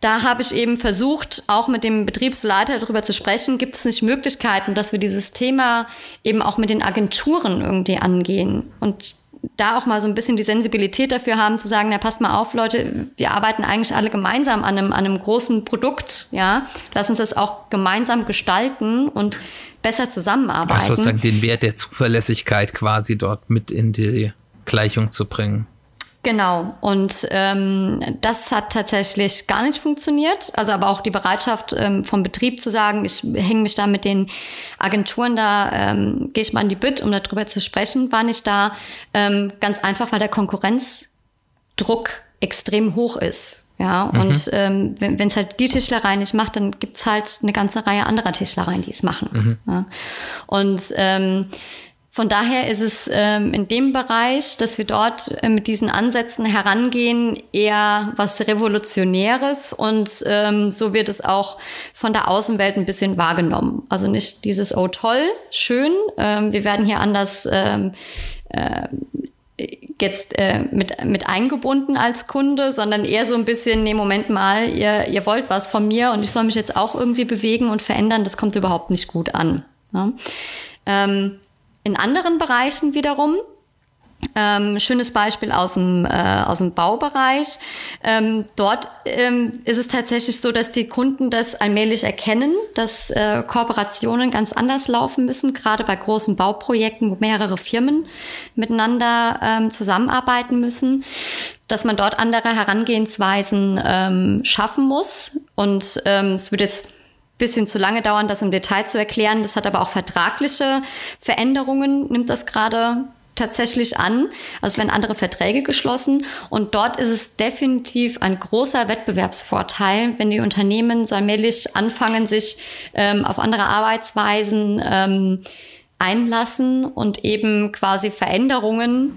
da habe ich eben versucht, auch mit dem Betriebsleiter darüber zu sprechen, gibt es nicht Möglichkeiten, dass wir dieses Thema eben auch mit den Agenturen irgendwie angehen und da auch mal so ein bisschen die Sensibilität dafür haben, zu sagen, na passt mal auf, Leute, wir arbeiten eigentlich alle gemeinsam an einem, an einem großen Produkt, ja. Lass uns das auch gemeinsam gestalten und besser zusammenarbeiten. Ach, sozusagen den Wert der Zuverlässigkeit quasi dort mit in die Gleichung zu bringen. Genau, und ähm, das hat tatsächlich gar nicht funktioniert. Also aber auch die Bereitschaft ähm, vom Betrieb zu sagen, ich hänge mich da mit den Agenturen da, ähm, gehe ich mal in die Bütt, um darüber zu sprechen, war nicht da. Ähm, ganz einfach, weil der Konkurrenzdruck extrem hoch ist. Ja, mhm. und ähm, wenn es halt die Tischlerei nicht macht, dann gibt's halt eine ganze Reihe anderer Tischlereien, die es machen. Mhm. Ja. Und ähm, von daher ist es ähm, in dem Bereich, dass wir dort äh, mit diesen Ansätzen herangehen, eher was Revolutionäres und ähm, so wird es auch von der Außenwelt ein bisschen wahrgenommen. Also nicht dieses, oh toll, schön, ähm, wir werden hier anders ähm, äh, jetzt äh, mit, mit eingebunden als Kunde, sondern eher so ein bisschen, nee, Moment mal, ihr, ihr wollt was von mir und ich soll mich jetzt auch irgendwie bewegen und verändern, das kommt überhaupt nicht gut an. Ne? Ähm, in anderen Bereichen wiederum, ähm, schönes Beispiel aus dem, äh, aus dem Baubereich. Ähm, dort ähm, ist es tatsächlich so, dass die Kunden das allmählich erkennen, dass äh, Kooperationen ganz anders laufen müssen, gerade bei großen Bauprojekten, wo mehrere Firmen miteinander ähm, zusammenarbeiten müssen, dass man dort andere Herangehensweisen ähm, schaffen muss. Und ähm, es wird jetzt bisschen zu lange dauern, das im Detail zu erklären. Das hat aber auch vertragliche Veränderungen, nimmt das gerade tatsächlich an. Also werden andere Verträge geschlossen und dort ist es definitiv ein großer Wettbewerbsvorteil, wenn die Unternehmen so allmählich anfangen, sich ähm, auf andere Arbeitsweisen ähm, einlassen und eben quasi Veränderungen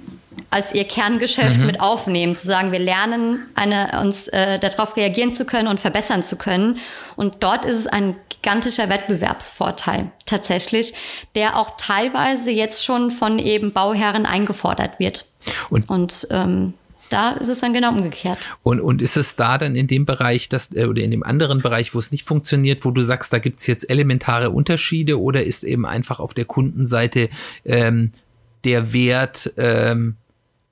als ihr Kerngeschäft mhm. mit aufnehmen, zu sagen, wir lernen, eine, uns äh, darauf reagieren zu können und verbessern zu können. Und dort ist es ein gigantischer Wettbewerbsvorteil tatsächlich, der auch teilweise jetzt schon von eben Bauherren eingefordert wird. Und, und ähm, da ist es dann genau umgekehrt. Und, und ist es da dann in dem Bereich, dass, äh, oder in dem anderen Bereich, wo es nicht funktioniert, wo du sagst, da gibt es jetzt elementare Unterschiede oder ist eben einfach auf der Kundenseite ähm, der Wert ähm,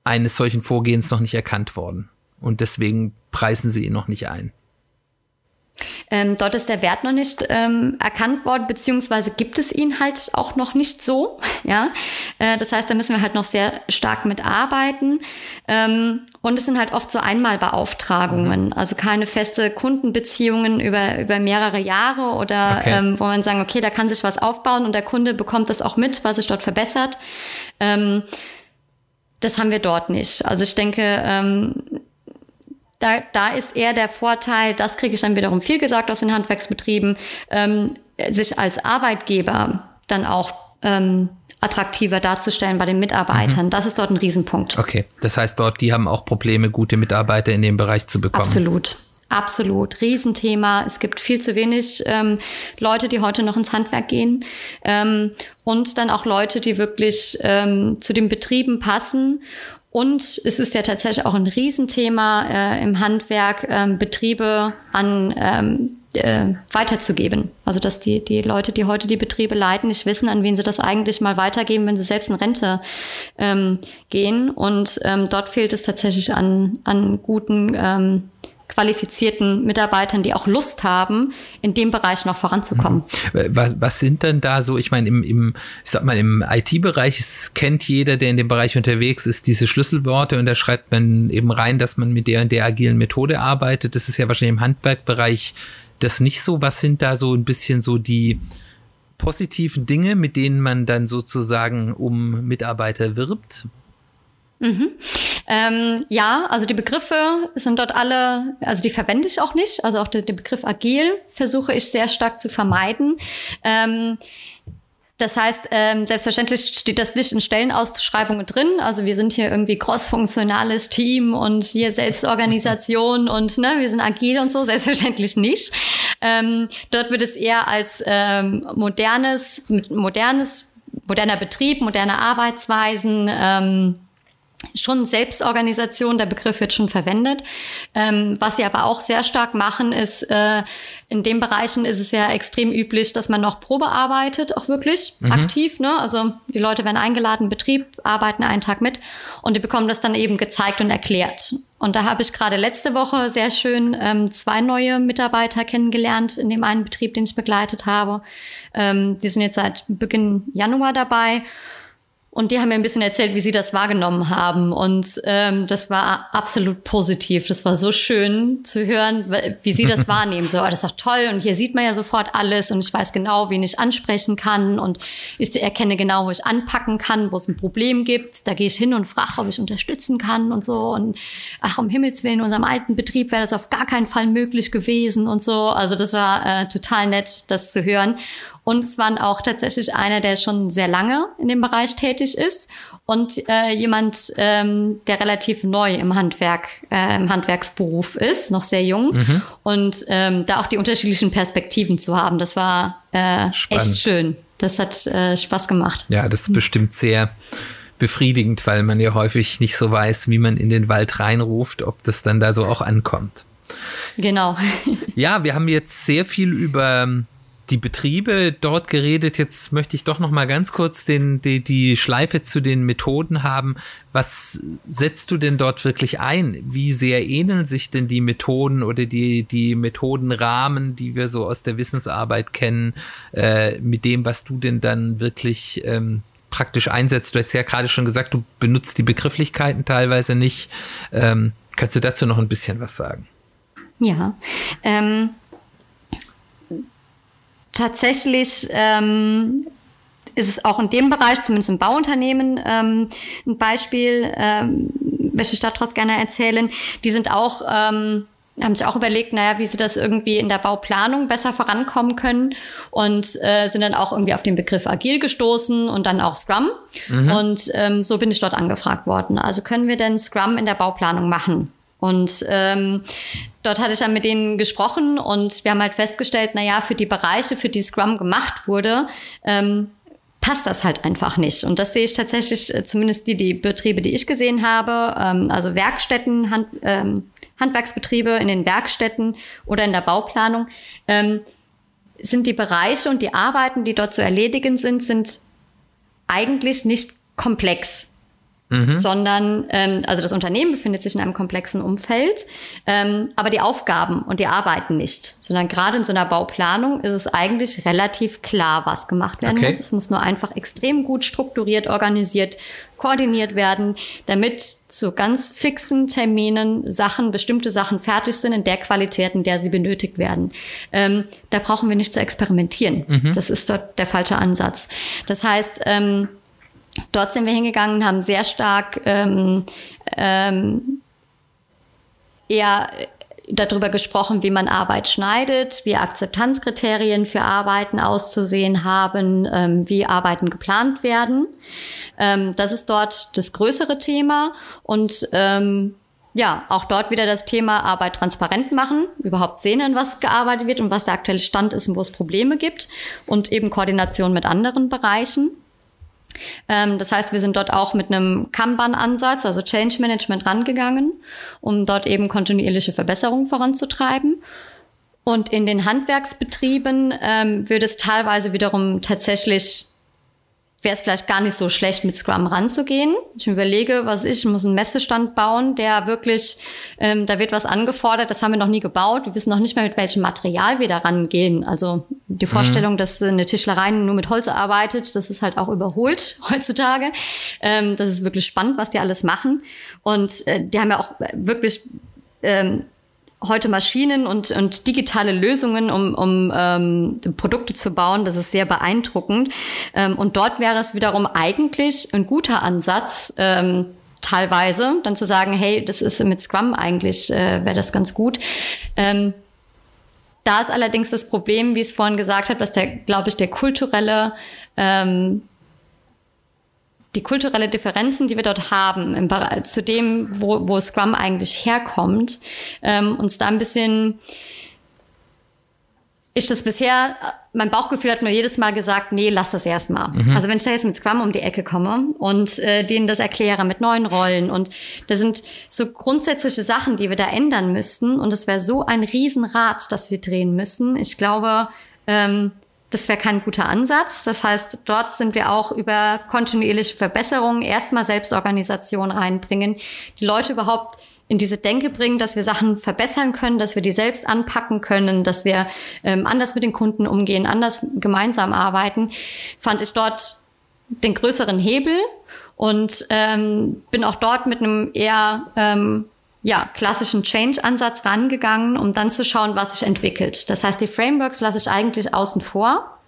eines solchen Vorgehens noch nicht erkannt worden. Und deswegen preisen sie ihn noch nicht ein. Ähm, dort ist der Wert noch nicht ähm, erkannt worden, beziehungsweise gibt es ihn halt auch noch nicht so. (laughs) Ja, äh, das heißt, da müssen wir halt noch sehr stark mitarbeiten. Ähm, und es sind halt oft so Einmalbeauftragungen, mhm. also keine feste Kundenbeziehungen über über mehrere Jahre oder okay. ähm, wo man sagen, okay, da kann sich was aufbauen und der Kunde bekommt das auch mit, was sich dort verbessert. Ähm, das haben wir dort nicht. Also ich denke, ähm, da, da ist eher der Vorteil, das kriege ich dann wiederum viel gesagt aus den Handwerksbetrieben, ähm, sich als Arbeitgeber dann auch ähm, attraktiver darzustellen bei den Mitarbeitern. Mhm. Das ist dort ein Riesenpunkt. Okay, das heißt dort, die haben auch Probleme, gute Mitarbeiter in dem Bereich zu bekommen. Absolut. Absolut, Riesenthema. Es gibt viel zu wenig ähm, Leute, die heute noch ins Handwerk gehen ähm, und dann auch Leute, die wirklich ähm, zu den Betrieben passen Und es ist ja tatsächlich auch ein Riesenthema äh, im Handwerk, ähm, Betriebe an ähm, äh, weiterzugeben. Also dass die, die Leute, die heute die Betriebe leiten, nicht wissen, an wen sie das eigentlich mal weitergeben, wenn sie selbst in Rente ähm, gehen. Und ähm, dort fehlt es tatsächlich an, an guten ähm, qualifizierten Mitarbeitern, die auch Lust haben, in dem Bereich noch voranzukommen. Mhm. Was, was sind denn da so, ich meine, im, im, ich sag mal, im IT-Bereich kennt jeder, der in dem Bereich unterwegs ist, diese Schlüsselworte und da schreibt man eben rein, dass man mit der und der agilen Methode arbeitet. Das ist ja wahrscheinlich im Handwerkbereich das nicht so. Was sind da so ein bisschen so die positiven Dinge, mit denen man dann sozusagen um Mitarbeiter wirbt? Mhm. Ähm, ja, also die Begriffe sind dort alle, also die verwende ich auch nicht. Also auch den, den Begriff agil versuche ich sehr stark zu vermeiden. Ähm, das heißt, ähm, selbstverständlich steht das nicht in Stellenausschreibungen drin. Also wir sind hier irgendwie crossfunktionales Team und hier Selbstorganisation (laughs) und ne, wir sind agil und so, selbstverständlich nicht. Ähm, dort wird es eher als ähm, modernes, modernes, moderner Betrieb, moderne Arbeitsweisen, ähm, schon Selbstorganisation, der Begriff wird schon verwendet. Ähm, was sie aber auch sehr stark machen, ist, äh, in den Bereichen ist es ja extrem üblich, dass man noch Probe arbeitet, auch wirklich mhm. aktiv. Ne? Also die Leute werden eingeladen, Betrieb, arbeiten einen Tag mit und die bekommen das dann eben gezeigt und erklärt. Und da habe ich gerade letzte Woche sehr schön ähm, zwei neue Mitarbeiter kennengelernt in dem einen Betrieb, den ich begleitet habe. Ähm, die sind jetzt seit Beginn Januar dabei. Und die haben mir ein bisschen erzählt, wie sie das wahrgenommen haben. Und ähm, das war absolut positiv. Das war so schön zu hören, wie sie das (laughs) wahrnehmen. So, oh, das ist doch toll. Und hier sieht man ja sofort alles. Und ich weiß genau, wen ich ansprechen kann. Und ich erkenne genau, wo ich anpacken kann, wo es ein Problem gibt. Da gehe ich hin und frage, ob ich unterstützen kann und so. Und ach, um Himmels Willen, in unserem alten Betrieb wäre das auf gar keinen Fall möglich gewesen und so. Also das war äh, total nett, das zu hören. Und es waren auch tatsächlich einer, der schon sehr lange in dem Bereich tätig ist und äh, jemand, ähm, der relativ neu im Handwerk, äh, im Handwerksberuf ist, noch sehr jung. Mhm. Und ähm, da auch die unterschiedlichen Perspektiven zu haben, das war äh, echt schön. Das hat äh, Spaß gemacht. Ja, das ist bestimmt sehr befriedigend, weil man ja häufig nicht so weiß, wie man in den Wald reinruft, ob das dann da so auch ankommt. Genau. ja, wir haben jetzt sehr viel über die Betriebe dort geredet. Jetzt möchte ich doch noch mal ganz kurz den, die, die Schleife zu den Methoden haben. Was setzt du denn dort wirklich ein? Wie sehr ähneln sich denn die Methoden oder die, die Methodenrahmen, die wir so aus der Wissensarbeit kennen, äh, mit dem, was du denn dann wirklich ähm, praktisch einsetzt? Du hast ja gerade schon gesagt, du benutzt die Begrifflichkeiten teilweise nicht. Ähm, kannst du dazu noch ein bisschen was sagen? Ja, ähm, tatsächlich ähm, ist es auch in dem Bereich, zumindest im Bauunternehmen, ähm, ein Beispiel, ähm, welche daraus gerne erzählen. Die sind auch, ähm, haben sich auch überlegt, naja, wie sie das irgendwie in der Bauplanung besser vorankommen können und äh, sind dann auch irgendwie auf den Begriff Agil gestoßen und dann auch Scrum. Mhm. Und ähm, so bin ich dort angefragt worden. Also können wir denn Scrum in der Bauplanung machen? Und ähm, dort hatte ich dann mit denen gesprochen und wir haben halt festgestellt, na ja, für die Bereiche, für die Scrum gemacht wurde, ähm, passt das halt einfach nicht. Und das sehe ich tatsächlich, äh, zumindest die, die Betriebe, die ich gesehen habe, ähm, also Werkstätten, Hand, ähm, Handwerksbetriebe in den Werkstätten oder in der Bauplanung, ähm, sind die Bereiche und die Arbeiten, die dort zu erledigen sind, sind eigentlich nicht komplex mhm. sondern ähm, also das Unternehmen befindet sich in einem komplexen Umfeld, ähm, aber die Aufgaben und die Arbeiten nicht, sondern gerade in so einer Bauplanung ist es eigentlich relativ klar, was gemacht werden okay. muss. Es muss nur einfach extrem gut strukturiert, organisiert, koordiniert werden, damit zu ganz fixen Terminen Sachen, bestimmte Sachen fertig sind in der Qualität, in der sie benötigt werden. Ähm, da brauchen wir nicht zu experimentieren. Mhm. Das ist dort der falsche Ansatz. Das heißt, ähm, dort sind wir hingegangen und haben sehr stark ähm, ähm, eher darüber gesprochen, wie man Arbeit schneidet, wie Akzeptanzkriterien für Arbeiten auszusehen haben, ähm, wie Arbeiten geplant werden. Ähm, das ist dort das größere Thema und ähm, ja, auch dort wieder das Thema Arbeit transparent machen, überhaupt sehen, an was gearbeitet wird und was der aktuelle Stand ist und wo es Probleme gibt und eben Koordination mit anderen Bereichen. Ähm, das heißt, wir sind dort auch mit einem Kanban-Ansatz, also Change Management, rangegangen, um dort eben kontinuierliche Verbesserungen voranzutreiben. Und in den Handwerksbetrieben ähm, wird es teilweise wiederum tatsächlich wäre es vielleicht gar nicht so schlecht, mit Scrum ranzugehen. Ich überlege, was ich, ich muss einen Messestand bauen, der wirklich, ähm, da wird was angefordert, das haben wir noch nie gebaut. Wir wissen noch nicht mehr, mit welchem Material wir da rangehen. Also die mhm. Vorstellung, mhm. dass eine Tischlerei nur mit Holz arbeitet, das ist halt auch überholt (laughs) heutzutage. Ähm, das ist wirklich spannend, was die alles machen. Und äh, die haben ja auch wirklich ähm, heute Maschinen und, und digitale Lösungen, um, um ähm, Produkte zu bauen. Das ist sehr beeindruckend. Ähm, und dort wäre es wiederum eigentlich ein guter Ansatz, ähm, teilweise, dann zu sagen, hey, das ist mit Scrum eigentlich, äh, wäre das ganz gut. Ähm, da ist allerdings das Problem, wie es vorhin gesagt hat, dass der, glaube ich, der kulturelle ähm, die kulturelle Differenzen, die wir dort haben, im, zu dem, wo, wo Scrum eigentlich herkommt, ähm, uns da ein bisschen ich das bisher, mein Bauchgefühl hat mir jedes Mal gesagt, nee, lass das erstmal. Mhm. Also wenn ich da jetzt mit Scrum um die Ecke komme und äh, denen das erkläre mit neuen Rollen und das sind so grundsätzliche Sachen, die wir da ändern müssten und es wäre so ein Riesenrad, das wir drehen müssen. Ich glaube, ähm, das wäre kein guter Ansatz. Das heißt, dort sind wir auch über kontinuierliche Verbesserungen erstmal Selbstorganisation reinbringen, die Leute überhaupt in diese Denke bringen, dass wir Sachen verbessern können, dass wir die selbst anpacken können, dass wir ähm, anders mit den Kunden umgehen, anders gemeinsam arbeiten, fand ich dort den größeren Hebel und ähm, bin auch dort mit einem eher ähm, ja, klassischen Change-Ansatz rangegangen, um dann zu schauen, was sich entwickelt. Das heißt, die Frameworks lasse ich eigentlich außen vor,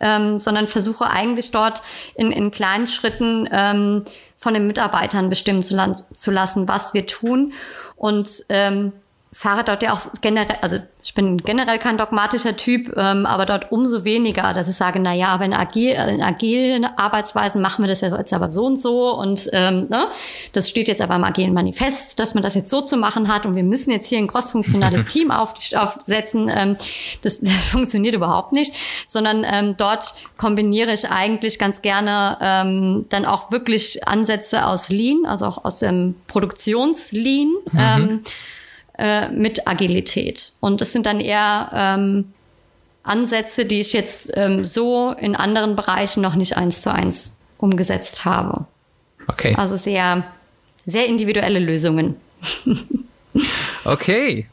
ähm, sondern versuche eigentlich dort in, in kleinen Schritten ähm, von den Mitarbeitern bestimmen zu, zu lassen, was wir tun. Und ähm, fahre dort ja auch generell, also ich bin generell kein dogmatischer Typ, ähm, aber dort umso weniger, dass ich sage, na ja, aber in, agil, in agilen Arbeitsweisen machen wir das ja jetzt aber so und so und ähm, ne, das steht jetzt aber im agilen Manifest, dass man das jetzt so zu machen hat und wir müssen jetzt hier ein crossfunktionales (laughs) Team auf, aufsetzen. Ähm, das, (laughs) das funktioniert überhaupt nicht, sondern ähm, dort kombiniere ich eigentlich ganz gerne ähm, dann auch wirklich Ansätze aus Lean, also auch aus dem Produktionslean. Mhm. Ähm, äh, mit Agilität. Und das sind dann eher ähm, Ansätze, die ich jetzt ähm, so in anderen Bereichen noch nicht eins zu eins umgesetzt habe. Okay. Also sehr, sehr individuelle Lösungen. (laughs) okay.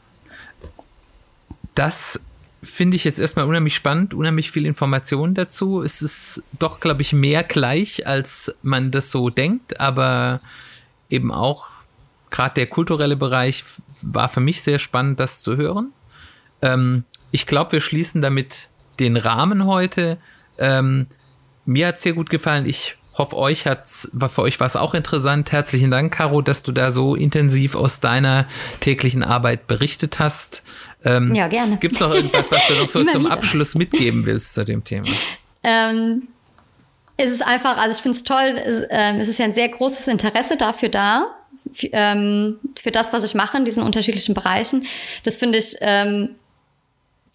Das finde ich jetzt erstmal unheimlich spannend, unheimlich viel Information dazu. Es ist doch, glaube ich, mehr gleich, als man das so denkt, aber eben auch gerade der kulturelle Bereich war für mich sehr spannend, das zu hören. Ähm, ich glaube, wir schließen damit den Rahmen heute. Ähm, mir hat sehr gut gefallen. Ich hoffe, euch hat's, für euch war es auch interessant. Herzlichen Dank, Caro, dass du da so intensiv aus deiner täglichen Arbeit berichtet hast. Ähm, ja, gerne. Gibt es noch irgendwas, was du noch so (laughs) zum wieder. Abschluss mitgeben willst zu dem Thema? Ähm, es ist einfach, also ich finde es toll, es, äh, es ist ja ein sehr großes Interesse dafür da ähm, für das, was ich mache in diesen unterschiedlichen Bereichen. Das finde ich ähm,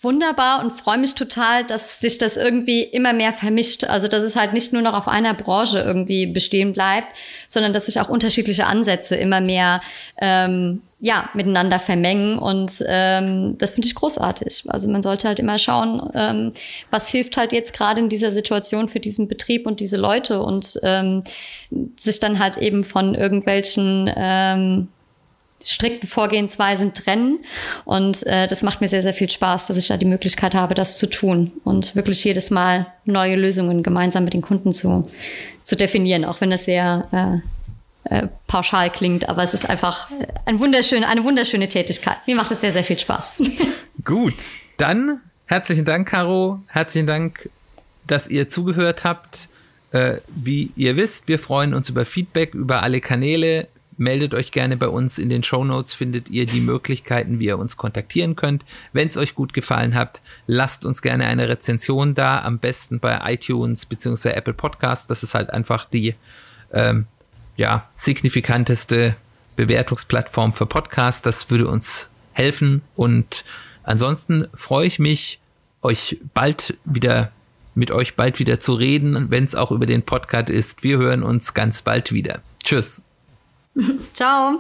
wunderbar und freue mich total, dass sich das irgendwie immer mehr vermischt. Also dass es halt nicht nur noch auf einer Branche irgendwie bestehen bleibt, sondern dass sich auch unterschiedliche Ansätze immer mehr ähm, ja, miteinander vermengen. Und ähm, das finde ich großartig. Also man sollte halt immer schauen, ähm, was hilft halt jetzt gerade in dieser Situation für diesen Betrieb und diese Leute und ähm, sich dann halt eben von irgendwelchen ähm, strikten Vorgehensweisen trennen. Und äh, das macht mir sehr, sehr viel Spaß, dass ich da die Möglichkeit habe, das zu tun und wirklich jedes Mal neue Lösungen gemeinsam mit den Kunden zu, zu definieren, auch wenn das sehr äh, äh, pauschal klingt, aber es ist einfach ein wunderschön, eine wunderschöne Tätigkeit. Mir macht es sehr, sehr viel Spaß. (laughs) Gut, dann herzlichen Dank, Caro. Herzlichen Dank, dass ihr zugehört habt. Äh, wie ihr wisst, wir freuen uns über Feedback über alle Kanäle. Meldet euch gerne bei uns. In den Show Notes findet ihr die Möglichkeiten, wie ihr uns kontaktieren könnt. Wenn es euch gut gefallen hat, lasst uns gerne eine Rezension da. Am besten bei iTunes bzw. Apple Podcast. Das ist halt einfach die ähm, ja, signifikanteste Bewertungsplattform für Podcasts. Das würde uns helfen. Und ansonsten freue ich mich, euch bald wieder mit euch bald wieder zu reden, wenn es auch über den Podcast ist. Wir hören uns ganz bald wieder. Tschüss. (laughs) Ciao.